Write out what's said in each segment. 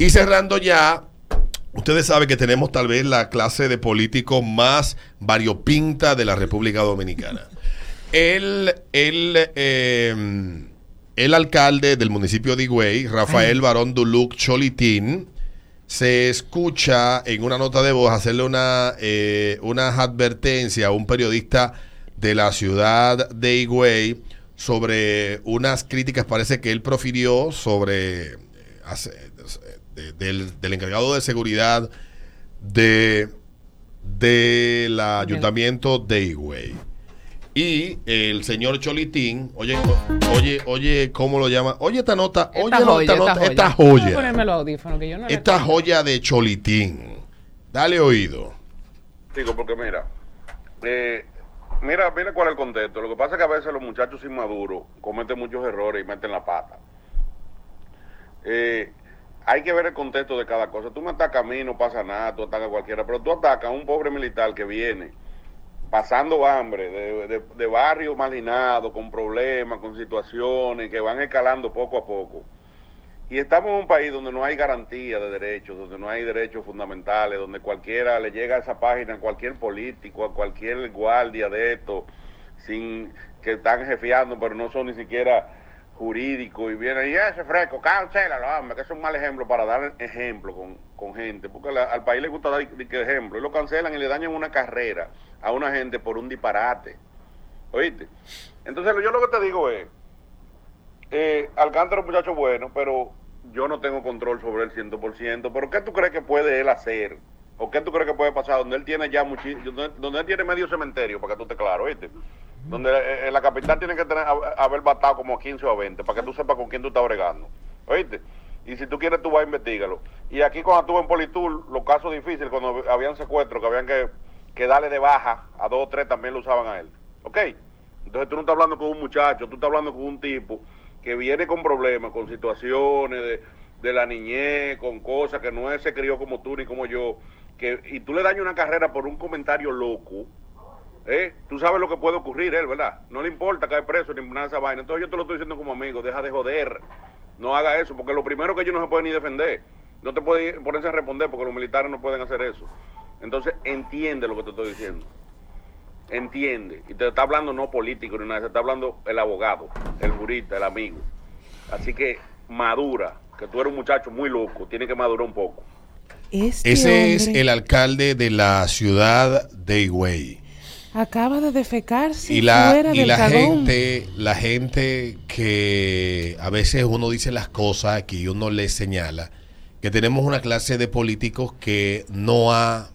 Y cerrando ya, ustedes saben que tenemos tal vez la clase de político más variopinta de la República Dominicana. El, el, eh, el alcalde del municipio de Higüey, Rafael Barón Duluc Cholitín, se escucha en una nota de voz hacerle una, eh, una advertencia a un periodista de la ciudad de Higüey sobre unas críticas, parece que él profirió sobre eh, hace- de- del, del encargado de seguridad de del ayuntamiento de Higüey. Y el señor Cholitín, oye, oye, oye, ¿cómo lo llama? Oye esta nota, oye Esta joya, esta, nota, esta esta joya. Voy a joya. ponerme los audífonos, que yo no le- Esta joya de Cholitín. Dale oído. Digo, porque mira, eh, mira, mira cuál es el contexto. Lo que pasa es que a veces los muchachos inmaduros cometen muchos errores y meten la pata. Eh, hay que ver el contexto de cada cosa. Tú me atacas a mí, no pasa nada, tú atacas a cualquiera, pero tú atacas a un pobre militar que viene pasando hambre, de, de, de barrio marginado, con problemas, con situaciones que van escalando poco a poco. Y estamos en un país donde no hay garantía de derechos, donde no hay derechos fundamentales, donde cualquiera le llega a esa página, a cualquier político, a cualquier guardia de esto, sin que están jefeando, pero no son ni siquiera jurídicos, y vienen y ese fresco, cancélalo, hombre, que es un mal ejemplo para dar ejemplo con, con gente, porque la- al país le gusta dar ejemplo, y lo cancelan y le dañan una carrera a una gente por un disparate. ¿Oíste? Entonces yo lo que te digo es, eh, Alcántara es un muchacho bueno, pero yo no tengo control sobre él 100%. ¿Pero qué tú crees que puede él hacer? ¿O qué tú crees que puede pasar donde él tiene ya muchísimo, donde, donde él tiene medio cementerio, para que tú estés claro, ¿viste? Donde eh, en la capital tiene que tener, hab- haber batado como a 15 o a 20, para que tú sepas con quién tú estás bregando, ¿oíste? Y si tú quieres, tú vas a investigalo. Y aquí cuando estuve en Politur, los casos difíciles, cuando habían secuestros, que habían que, que darle de baja a dos o tres, también lo usaban a él. ¿Ok? Entonces tú no estás hablando con un muchacho, tú estás hablando con un tipo que viene con problemas, con situaciones de, de la niñez, con cosas que no se crió como tú ni como yo, que, y tú le dañas una carrera por un comentario loco, ¿eh? Tú sabes lo que puede ocurrir, él, ¿verdad? No le importa caer preso ni nada de esa vaina. Entonces yo te lo estoy diciendo como amigo, deja de joder, no haga eso, porque lo primero que ellos no se pueden ni defender, no te pueden ponerse a responder porque los militares no pueden hacer eso. Entonces entiende lo que te estoy diciendo entiende. Y te está hablando no político ni nada, se está hablando el abogado, el jurista, el amigo. Así que madura, que tú eres un muchacho muy loco, tiene que madurar un poco. Este Ese es el alcalde de la ciudad de Higüey. Acaba de defecarse Y la, fuera y del la cagón. gente, la gente que a veces uno dice las cosas aquí uno le señala que tenemos una clase de políticos que no ha,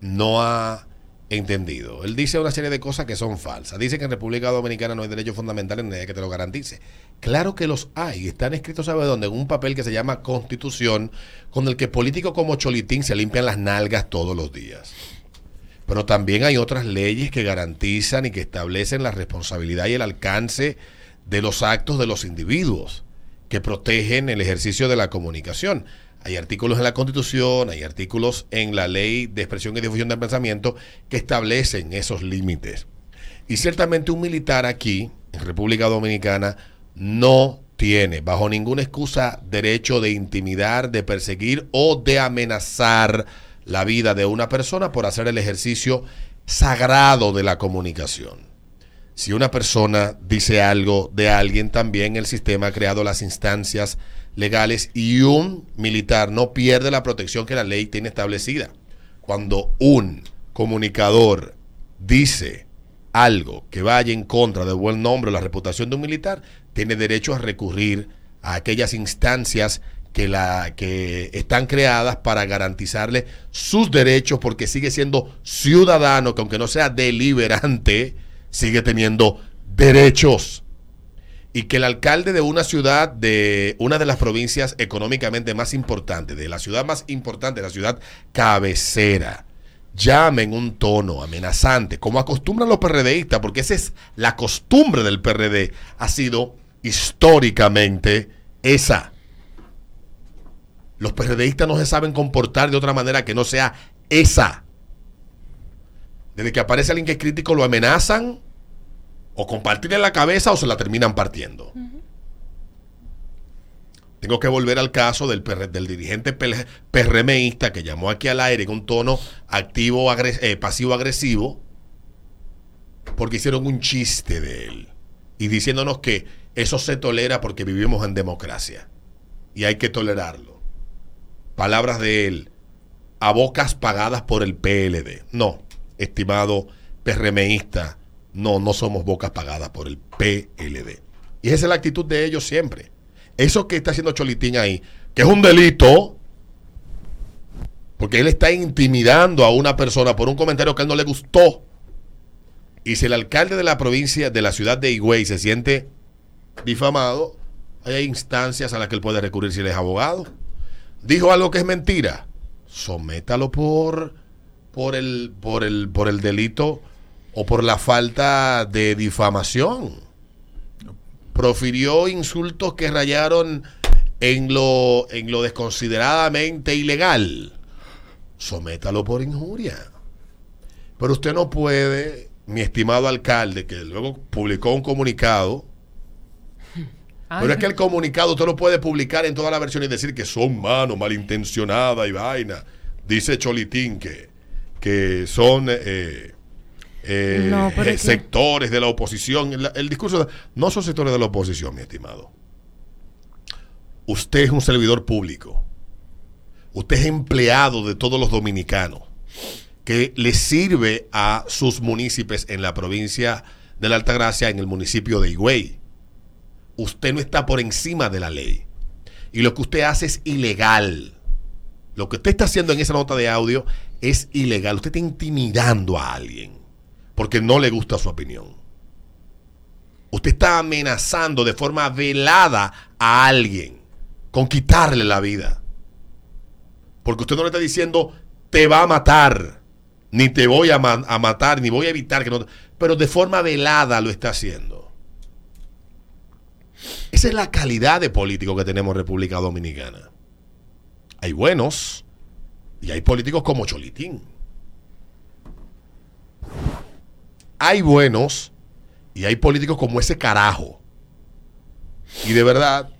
no ha entendido. Él dice una serie de cosas que son falsas. Dice que en República Dominicana no hay derechos fundamentales ni nadie que te lo garantice. Claro que los hay. Están escritos, ¿sabe dónde? En un papel que se llama Constitución, con el que políticos como Cholitín se limpian las nalgas todos los días. Pero también hay otras leyes que garantizan y que establecen la responsabilidad y el alcance de los actos de los individuos, que protegen el ejercicio de la comunicación. Hay artículos en la Constitución, hay artículos en la Ley de Expresión y Difusión del Pensamiento que establecen esos límites. Y ciertamente un militar aquí, en República Dominicana, no tiene, bajo ninguna excusa, derecho de intimidar, de perseguir o de amenazar la vida de una persona por hacer el ejercicio sagrado de la comunicación. Si una persona dice algo de alguien, también el sistema ha creado las instancias legales y un militar no pierde la protección que la ley tiene establecida. Cuando un comunicador dice algo que vaya en contra del buen nombre o la reputación de un militar, tiene derecho a recurrir a aquellas instancias que, la, que están creadas para garantizarle sus derechos porque sigue siendo ciudadano que aunque no sea deliberante, sigue teniendo derechos. Y que el alcalde de una ciudad, de una de las provincias económicamente más importantes, de la ciudad más importante, la ciudad cabecera, llame en un tono amenazante, como acostumbran los PRDistas, porque esa es la costumbre del PRD, ha sido históricamente esa. Los PRDistas no se saben comportar de otra manera que no sea esa. Desde que aparece alguien que es crítico, lo amenazan, o compartirle la cabeza o se la terminan partiendo. tengo que volver al caso del, del dirigente pel- PRMista que llamó aquí al aire con tono activo, agres- eh, pasivo-agresivo, porque hicieron un chiste de él y diciéndonos que eso se tolera porque vivimos en democracia y hay que tolerarlo. Palabras de él, a bocas pagadas por el PLD. No, estimado PRMista, no, no somos bocas pagadas por el PLD. Y esa es la actitud de ellos siempre. Eso que está haciendo Cholitín ahí, que es un delito, porque él está intimidando a una persona por un comentario que a él no le gustó. Y si el alcalde de la provincia, de la ciudad de Higüey, se siente difamado, hay instancias a las que él puede recurrir si él es abogado. Dijo algo que es mentira, sométalo por, por, el, por, el, por el delito o por la falta de difamación. Profirió insultos que rayaron en lo, en lo desconsideradamente ilegal. Sométalo por injuria. Pero usted no puede, mi estimado alcalde, que luego publicó un comunicado. Pero es que el comunicado usted lo puede publicar en toda la versión y decir que son manos malintencionadas y vaina. Dice Cholitín que, que son eh, eh, No, que- sectores de la oposición. El, el discurso de- no son sectores de la oposición, mi estimado. Usted es un servidor público. Usted es empleado de todos los dominicanos que le sirve a sus municipios en la provincia de la Altagracia, en el municipio de Higüey. Usted no está por encima de la ley. Y lo que usted hace es ilegal. Lo que usted está haciendo en esa nota de audio es ilegal. Usted está intimidando a alguien porque no le gusta su opinión. Usted está amenazando de forma velada a alguien con quitarle la vida. Porque usted no le está diciendo, te va a matar, ni te voy a, ma- a matar, ni voy a evitar que no... te-". Pero de forma velada lo está haciendo. Esa es la calidad de político que tenemos en República Dominicana. Hay buenos y hay políticos como Cholitín. Hay buenos y hay políticos como ese carajo. Y de verdad,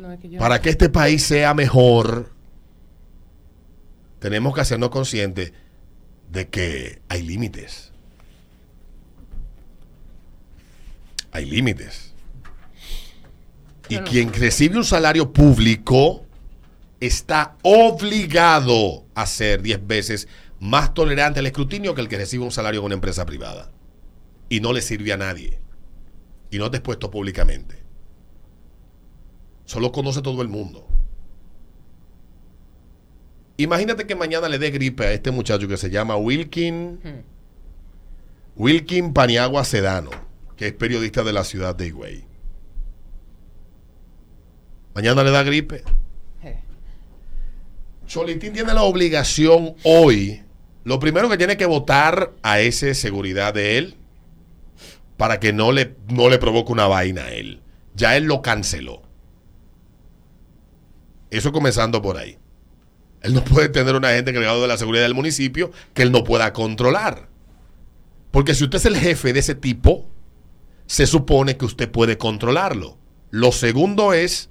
No, es que yo- para que este país sea mejor, tenemos que hacernos conscientes de que hay límites. Hay límites. Y Bueno. quien recibe un salario público está obligado a ser 10 veces más tolerante al escrutinio que el que recibe un salario en una empresa privada. Y no le sirve a nadie. Y no te expuesto públicamente. Solo conoce todo el mundo. Imagínate que mañana le dé gripe a este muchacho que se llama Wilkin, Hmm. Wilkin Paniagua Sedano, que es periodista de la ciudad de Higüey. Mañana le da gripe. Cholitín tiene la obligación hoy, lo primero que tiene que votar a ese seguridad de él para que no le, no le provoque una vaina a él. Ya él lo canceló. Eso comenzando por ahí. Él no puede tener un agente encargado de la seguridad del municipio que él no pueda controlar. Porque si usted es el jefe de ese tipo, se supone que usted puede controlarlo. Lo segundo es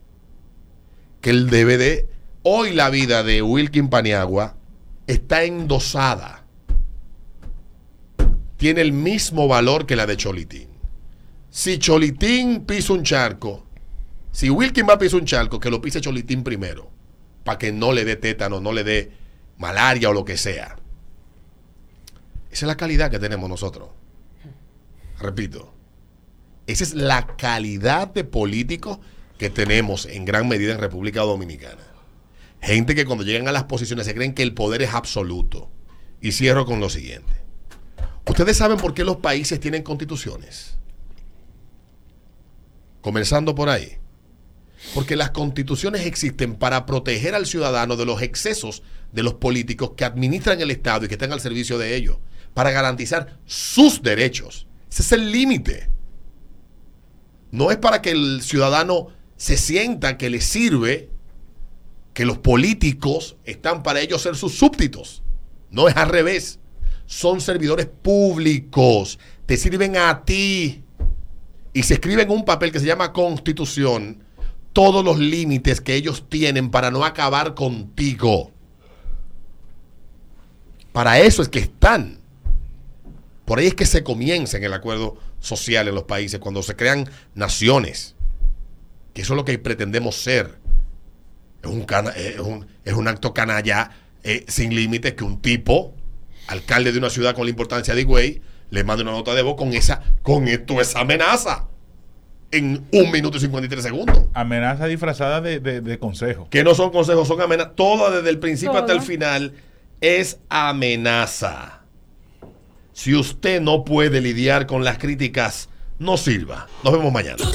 que debe de... Hoy la vida de Wilkin Paniagua está endosada. Tiene el mismo valor que la de Cholitín. Si Cholitín pisa un charco, si Wilkin va a pisar un charco, que lo pise Cholitín primero, para que no le dé tétano, no le dé malaria o lo que sea. Esa es la calidad que tenemos nosotros. Repito, esa es la calidad de políticos que tenemos en gran medida en República Dominicana. Gente que cuando llegan a las posiciones se creen que el poder es absoluto. Y cierro con lo siguiente. ¿Ustedes saben por qué los países tienen constituciones? Comenzando por ahí. Porque las constituciones existen para proteger al ciudadano de los excesos de los políticos que administran el Estado y que están al servicio de ellos, para garantizar sus derechos. Ese es el límite. No es para que el ciudadano se sienta que le sirve que los políticos están para ellos ser sus súbditos. No es al revés. Son servidores públicos. Te sirven a ti. Y se escribe en un papel que se llama constitución todos los límites que ellos tienen para no acabar contigo. Para eso es que están. Por ahí es que se comienza en el acuerdo social en los países, cuando se crean naciones. Que eso es lo que pretendemos ser. Es un, cana- es un, es un acto canalla eh, sin límites que un tipo, alcalde de una ciudad con la importancia de Higüey, le manda una nota de voz con esa, con esto, esa amenaza. En un minuto y 53 segundos. Amenaza disfrazada de, de- de consejo. Que no son consejos, son amenazas. Todo desde el principio hasta el final es amenaza. Si usted no puede lidiar con las críticas, no sirva. Nos vemos mañana.